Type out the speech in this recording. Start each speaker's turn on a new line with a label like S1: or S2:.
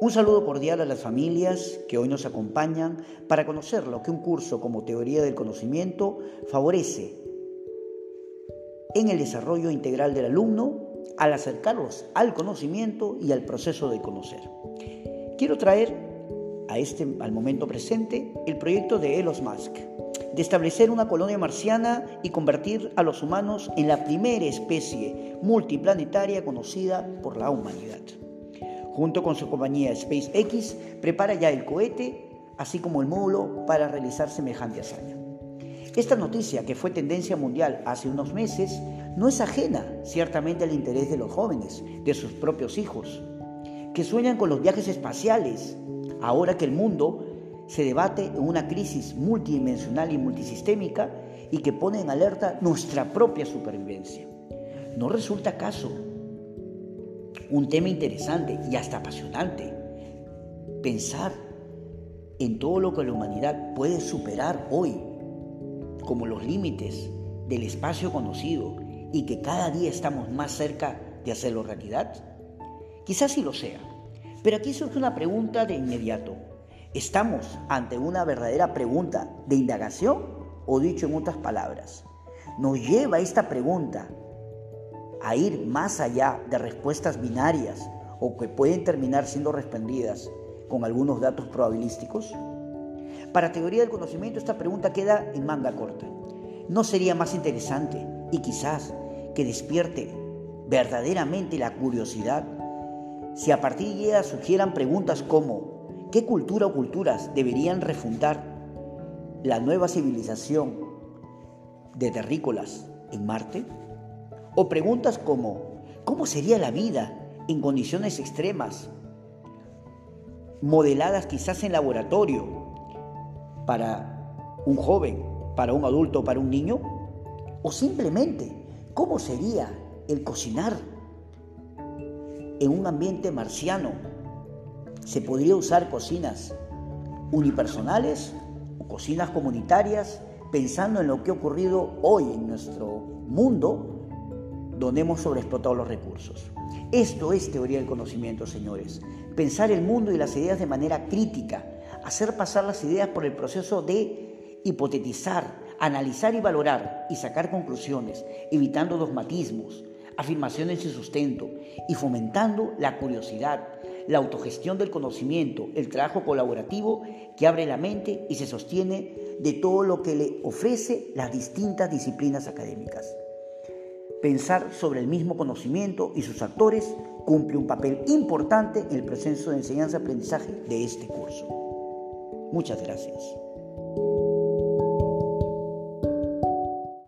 S1: Un saludo cordial a las familias que hoy nos acompañan para conocer lo que un curso como Teoría del Conocimiento favorece en el desarrollo integral del alumno al acercarlos al conocimiento y al proceso de conocer. Quiero traer a este, al momento presente el proyecto de Elon Musk de establecer una colonia marciana y convertir a los humanos en la primera especie multiplanetaria conocida por la humanidad. Junto con su compañía SpaceX, prepara ya el cohete, así como el módulo para realizar semejante hazaña. Esta noticia, que fue tendencia mundial hace unos meses, no es ajena ciertamente al interés de los jóvenes, de sus propios hijos, que sueñan con los viajes espaciales, ahora que el mundo se debate en una crisis multidimensional y multisistémica y que pone en alerta nuestra propia supervivencia. ¿No resulta acaso un tema interesante y hasta apasionante pensar en todo lo que la humanidad puede superar hoy como los límites del espacio conocido y que cada día estamos más cerca de hacerlo realidad? Quizás sí lo sea, pero aquí surge una pregunta de inmediato. ¿Estamos ante una verdadera pregunta de indagación o dicho en otras palabras? Nos lleva esta pregunta a ir más allá de respuestas binarias o que pueden terminar siendo respondidas con algunos datos probabilísticos? Para teoría del conocimiento esta pregunta queda en manga corta. ¿No sería más interesante y quizás que despierte verdaderamente la curiosidad si a partir de ella surgieran preguntas como ¿qué cultura o culturas deberían refundar la nueva civilización de terrícolas en Marte? O preguntas como ¿cómo sería la vida en condiciones extremas modeladas quizás en laboratorio para un joven, para un adulto, para un niño? ¿O simplemente cómo sería el cocinar en un ambiente marciano? ¿Se podría usar cocinas unipersonales o cocinas comunitarias pensando en lo que ha ocurrido hoy en nuestro mundo donde hemos sobreexplotado los recursos? Esto es teoría del conocimiento, señores. Pensar el mundo y las ideas de manera crítica, hacer pasar las ideas por el proceso de hipotetizar, analizar y valorar y sacar conclusiones, evitando dogmatismos, afirmaciones sin sustento y fomentando la curiosidad, la autogestión del conocimiento, el trabajo colaborativo que abre la mente y se sostiene de todo lo que le ofrece las distintas disciplinas académicas. Pensar sobre el mismo conocimiento y sus actores cumple un papel importante en el proceso de enseñanza-aprendizaje de este curso. Muchas gracias.